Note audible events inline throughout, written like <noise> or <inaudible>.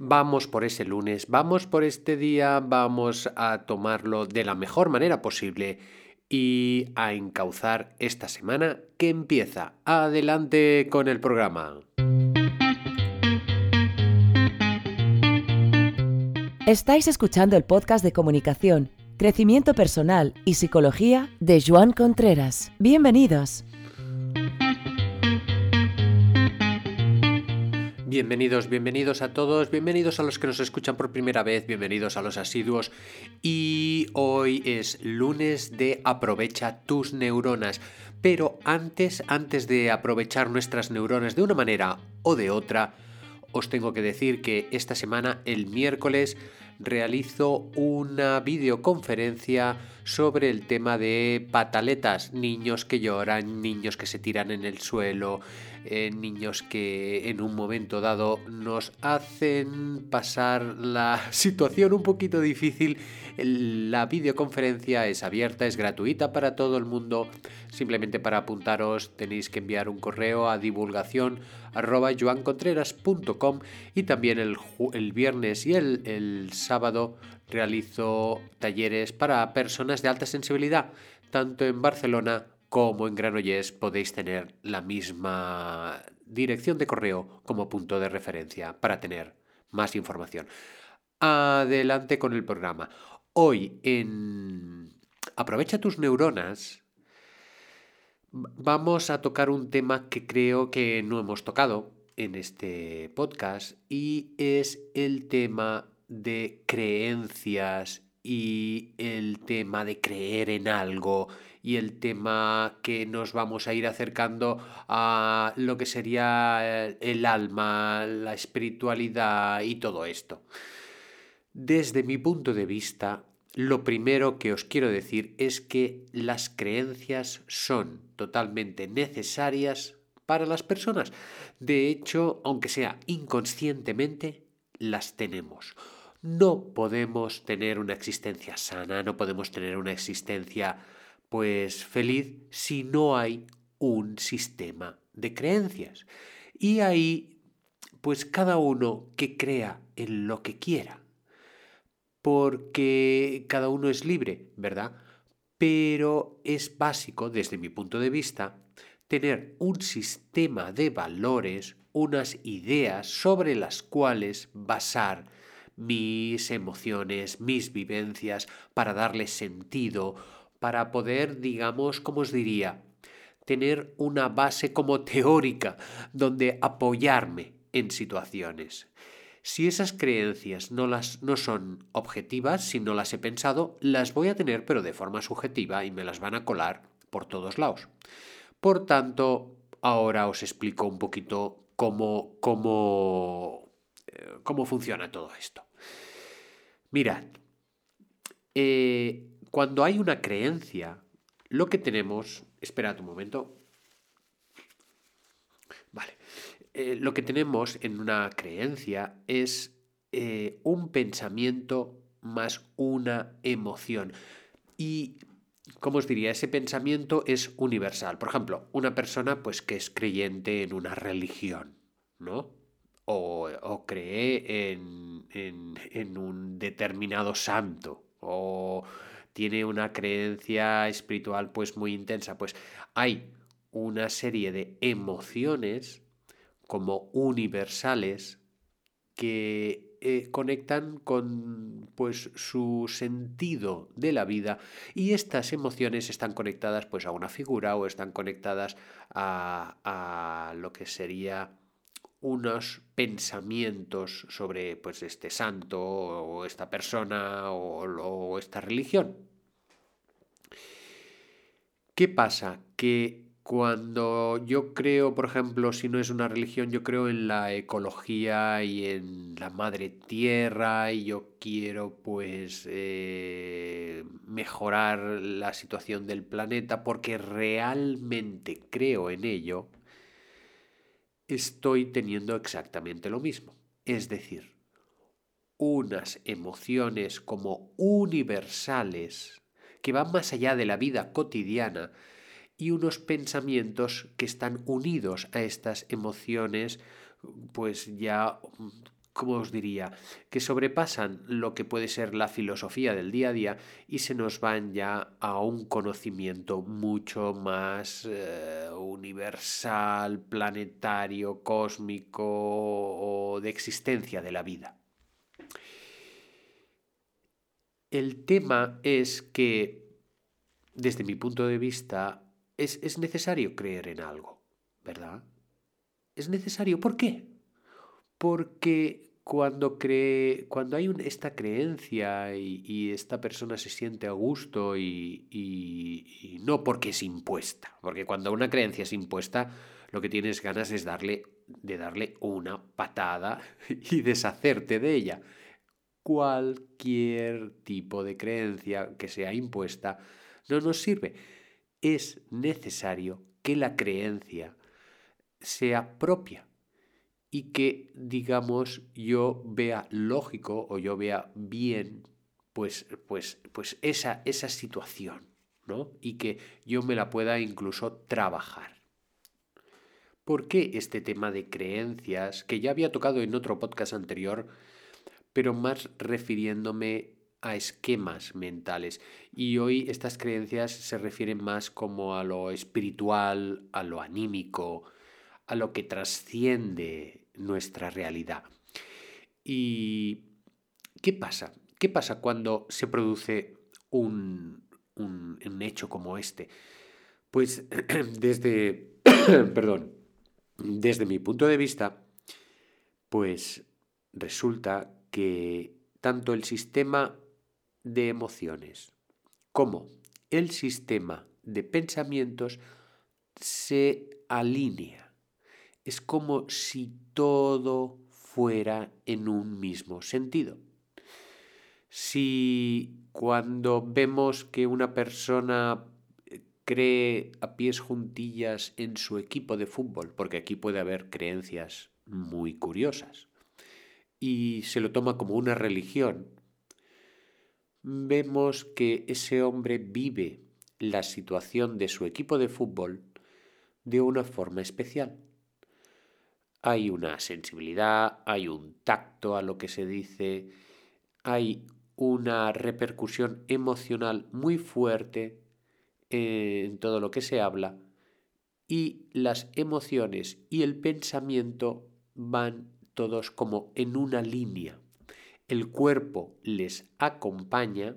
Vamos por ese lunes, vamos por este día, vamos a tomarlo de la mejor manera posible y a encauzar esta semana que empieza. Adelante con el programa. Estáis escuchando el podcast de comunicación, crecimiento personal y psicología de Joan Contreras. Bienvenidos. Bienvenidos, bienvenidos a todos, bienvenidos a los que nos escuchan por primera vez, bienvenidos a los asiduos. Y hoy es lunes de Aprovecha tus neuronas. Pero antes, antes de aprovechar nuestras neuronas de una manera o de otra, os tengo que decir que esta semana, el miércoles, realizo una videoconferencia sobre el tema de pataletas, niños que lloran, niños que se tiran en el suelo, eh, niños que en un momento dado nos hacen pasar la <laughs> situación un poquito difícil. La videoconferencia es abierta, es gratuita para todo el mundo. Simplemente para apuntaros tenéis que enviar un correo a divulgación arroba y también el, el, viernes y el, el sábado realizo talleres para personas de alta sensibilidad, tanto en Barcelona como en Granollers podéis tener la misma dirección de correo como punto de referencia para tener más información. Adelante con el programa. Hoy en Aprovecha tus neuronas vamos a tocar un tema que creo que no hemos tocado en este podcast y es el tema de creencias y el tema de creer en algo y el tema que nos vamos a ir acercando a lo que sería el alma, la espiritualidad y todo esto. Desde mi punto de vista, lo primero que os quiero decir es que las creencias son totalmente necesarias para las personas. De hecho, aunque sea inconscientemente, las tenemos. No podemos tener una existencia sana, no podemos tener una existencia pues feliz si no hay un sistema de creencias. Y ahí, pues cada uno que crea en lo que quiera, porque cada uno es libre, ¿verdad? Pero es básico, desde mi punto de vista, tener un sistema de valores, unas ideas sobre las cuales basar mis emociones, mis vivencias, para darle sentido, para poder, digamos, como os diría, tener una base como teórica donde apoyarme en situaciones. Si esas creencias no, las, no son objetivas, si no las he pensado, las voy a tener pero de forma subjetiva y me las van a colar por todos lados. Por tanto, ahora os explico un poquito cómo, cómo, eh, cómo funciona todo esto. Mirad, eh, cuando hay una creencia, lo que tenemos... Esperad un momento. Vale. Eh, lo que tenemos en una creencia es eh, un pensamiento más una emoción. Y, como os diría, ese pensamiento es universal. Por ejemplo, una persona pues, que es creyente en una religión, ¿no? O, o cree en, en, en un determinado santo. O tiene una creencia espiritual pues muy intensa, pues hay una serie de emociones como universales que eh, conectan con pues su sentido de la vida y estas emociones están conectadas pues a una figura o están conectadas a, a lo que sería unos pensamientos sobre pues este santo o esta persona o, esta religión. ¿Qué pasa? Que cuando yo creo, por ejemplo, si no es una religión, yo creo en la ecología y en la madre tierra y yo quiero pues eh, mejorar la situación del planeta porque realmente creo en ello, estoy teniendo exactamente lo mismo. Es decir, unas emociones como universales que van más allá de la vida cotidiana y unos pensamientos que están unidos a estas emociones, pues ya ¿cómo os diría? Que sobrepasan lo que puede ser la filosofía del día a día y se nos van ya a un conocimiento mucho más eh, universal, planetario, cósmico o de existencia de la vida. El tema es que, desde mi punto de vista, es, es necesario creer en algo, ¿verdad? Es necesario. ¿Por qué? Porque cuando, cree, cuando hay esta creencia y, esta persona se siente a gusto y, y, no porque es impuesta, porque cuando una creencia es impuesta, lo que tienes ganas es darle, de darle una patada <laughs> y deshacerte de ella cualquier tipo de creencia que sea impuesta no nos sirve. Es necesario que la creencia sea propia y que, digamos, yo vea lógico o yo vea bien pues, pues, pues esa, esa situación, ¿no? Y que yo me la pueda incluso trabajar. ¿Por qué este tema de creencias, que ya había tocado en otro podcast anterior, pero más refiriéndome a esquemas mentales. Y hoy estas creencias se refieren más como a lo espiritual, a lo anímico, a lo que trasciende nuestra realidad. ¿Y qué pasa? ¿Qué pasa cuando se produce un, un, hecho como este? Pues <clears throat> desde, <clears throat> perdón, desde mi punto de vista, pues resulta que tanto el sistema de emociones como el sistema de pensamientos se alinea. Es como si todo fuera en un mismo sentido. Si cuando vemos que una persona cree a pies juntillas en su equipo de fútbol, porque aquí puede haber creencias muy curiosas, y se lo toma como una religión, vemos que ese hombre vive la situación de su equipo de fútbol de una forma especial. Hay una sensibilidad, hay un tacto a lo que se dice, hay una repercusión emocional muy fuerte en todo lo que se habla y las emociones y el pensamiento van todos como en una línea. El cuerpo les acompaña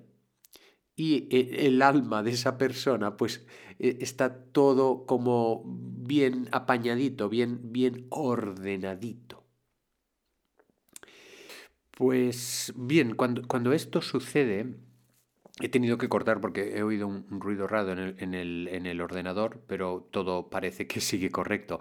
y e, el alma de esa persona pues e, está todo como bien apañadito, bien, bien ordenadito. Pues bien, cuando, cuando esto sucede, He tenido que cortar porque he oído un, ruido raro en el, ordenador, pero todo parece que sigue correcto.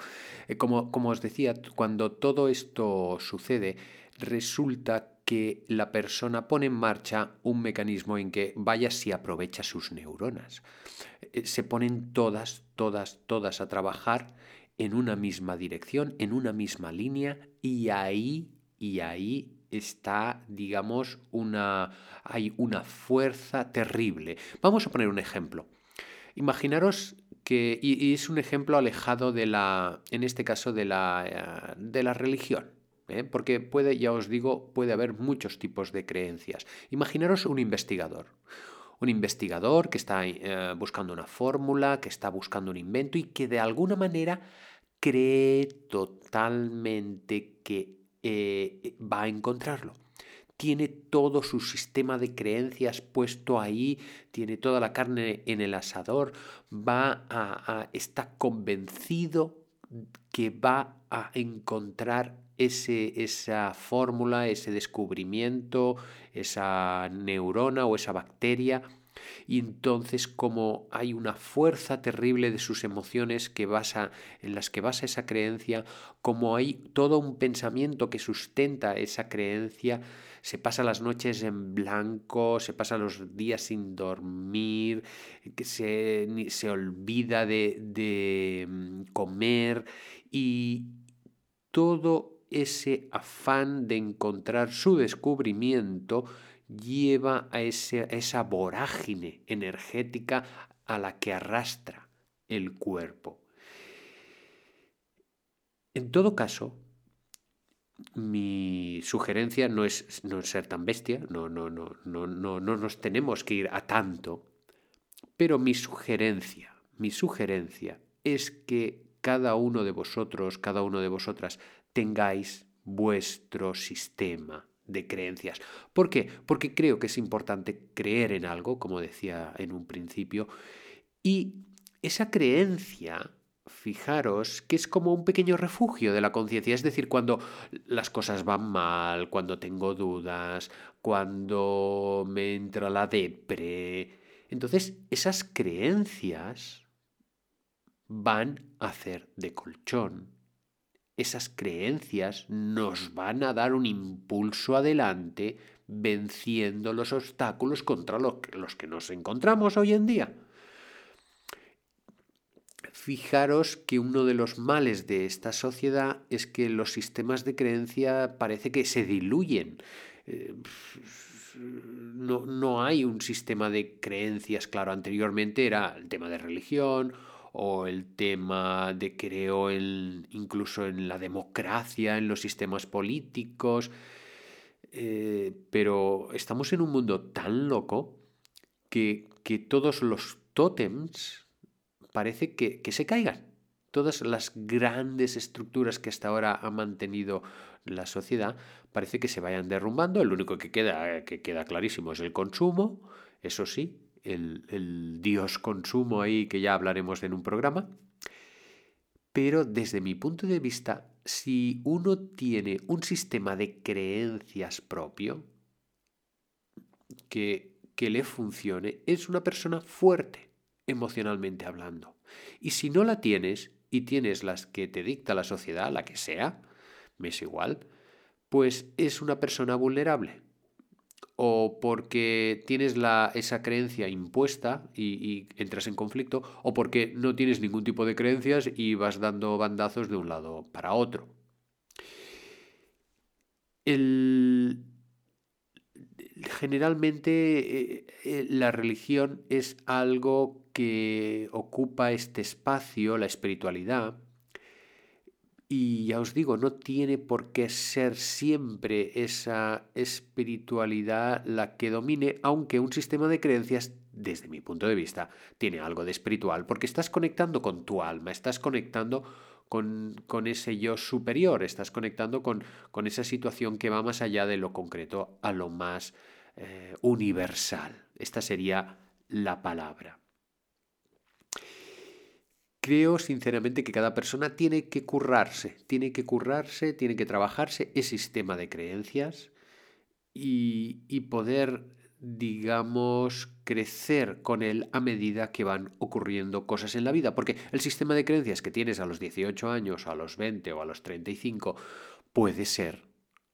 Eh, como, como os decía, cuando todo esto sucede, resulta que la persona pone en marcha un mecanismo en que vaya si aprovecha sus neuronas. Eh, se ponen todas, todas, todas a trabajar en una misma dirección, en una misma línea, y ahí, y ahí está, digamos, una, hay una fuerza terrible. Vamos a poner un ejemplo. Imaginaros que, y, es un ejemplo alejado de la, en este caso, de la, eh, de la religión. ¿Eh? Porque puede, ya os digo, puede haber muchos tipos de creencias. Imaginaros un investigador. Un investigador que está eh, buscando una fórmula, que está buscando un invento y que de alguna manera cree totalmente que eh, va a encontrarlo. Tiene todo su sistema de creencias puesto ahí, tiene toda la carne en el asador, va a, está convencido que va a encontrar ese, esa fórmula, ese descubrimiento, esa neurona o esa bacteria. Y entonces como hay una fuerza terrible de sus emociones que basa en las que basa esa creencia, como hay todo un pensamiento que sustenta esa creencia, se pasa las noches en blanco, se pasa los días sin dormir, que se, se olvida de, de mm, comer y todo ese afán de encontrar su descubrimiento lleva a, esa vorágine energética a la que arrastra el cuerpo. En todo caso, mi sugerencia no es, no ser tan bestia, no, no, no, no, no, no nos tenemos que ir a tanto, pero mi sugerencia, mi sugerencia es que cada uno de vosotros, cada uno de vosotras, tengáis vuestro sistema de creencias. ¿Por qué? Porque creo que es importante creer en algo, como decía en un principio, y esa creencia, fijaros, que es como un pequeño refugio de la conciencia, es decir, cuando las cosas van mal, cuando tengo dudas, cuando me entra la depre. Entonces, esas creencias van a hacer de colchón esas creencias nos van a dar un impulso adelante venciendo los obstáculos contra los que nos encontramos hoy en día. Fijaros que uno de los males de esta sociedad es que los sistemas de creencia parece que se diluyen. Eh, no, no hay un sistema de creencias, claro, anteriormente era el tema de religión o el tema de creo en, incluso en la democracia, en los sistemas políticos. Eh, pero estamos en un mundo tan loco que, todos los tótems parece que, se caigan. Todas las grandes estructuras que hasta ahora ha mantenido la sociedad parece que se vayan derrumbando. El único que queda, que queda clarísimo es el consumo, eso sí, el, dios consumo ahí que ya hablaremos en un programa. Pero desde mi punto de vista, si uno tiene un sistema de creencias propio que, que le funcione, es una persona fuerte emocionalmente hablando. Y si no la tienes y tienes las que te dicta la sociedad, la que sea, me es igual, pues es una persona vulnerable o porque tienes la, esa creencia impuesta y, entras en conflicto, o porque no tienes ningún tipo de creencias y vas dando bandazos de un lado para otro. generalmente eh, eh, la religión es algo que ocupa este espacio, la espiritualidad, y ya os digo, no tiene por qué ser siempre esa espiritualidad la que domine, aunque un sistema de creencias, desde mi punto de vista, tiene algo de espiritual, porque estás conectando con tu alma, estás conectando con, ese yo superior, estás conectando con, con, esa situación que va más allá de lo concreto a lo más eh, universal. Esta sería la palabra. Creo sinceramente que cada persona tiene que currarse, tiene que currarse, tiene que trabajarse ese sistema de creencias y, y poder, digamos, crecer con él a medida que van ocurriendo cosas en la vida. Porque el sistema de creencias que tienes a los 18 años, a los 20 o a los 35 puede ser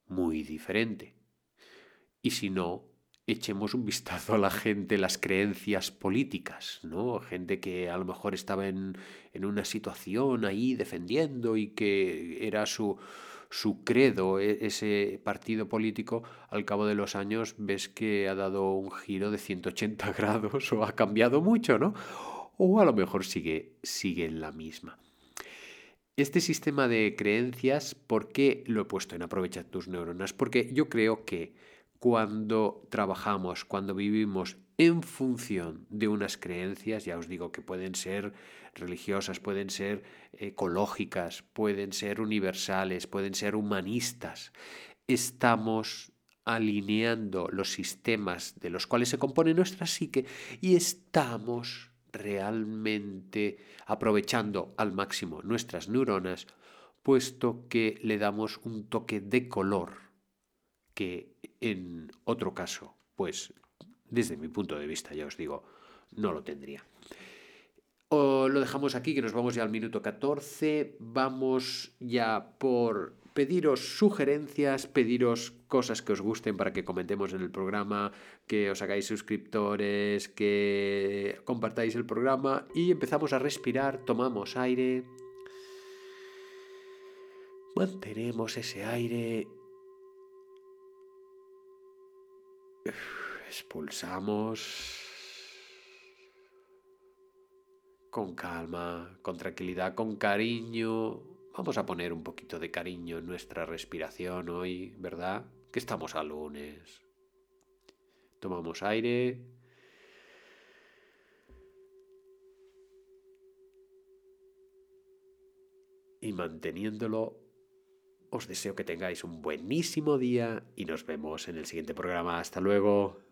muy diferente. Y si no, echemos un vistazo a la gente, las creencias políticas, ¿no? Gente que a lo mejor estaba en, una situación ahí defendiendo y que era su, su credo, e, ese partido político, al cabo de los años ves que ha dado un giro de 180 <laughs> grados o ha cambiado mucho, ¿no? O a lo mejor sigue, sigue en la misma. Este sistema de creencias, ¿por qué lo he puesto en Aprovecha tus neuronas? Porque yo creo que cuando trabajamos, cuando vivimos en función de unas creencias, ya os digo que pueden ser religiosas, pueden ser ecológicas, pueden ser universales, pueden ser humanistas, estamos alineando los sistemas de los cuales se compone nuestra psique y estamos realmente aprovechando al máximo nuestras neuronas, puesto que le damos un toque de color que en otro caso, pues desde mi punto de vista, ya os digo, no lo tendría. O lo dejamos aquí, que nos vamos ya al minuto 14. Vamos ya por pediros sugerencias, pediros cosas que os gusten para que comentemos en el programa, que os hagáis suscriptores, que compartáis el programa y empezamos a respirar, tomamos aire, mantenemos ese aire Expulsamos con calma, con tranquilidad, con cariño. Vamos a poner un poquito de cariño en nuestra respiración hoy, ¿verdad? Que estamos a lunes. Tomamos aire. Y manteniéndolo, os deseo que tengáis un buenísimo día y nos vemos en el siguiente programa. Hasta luego.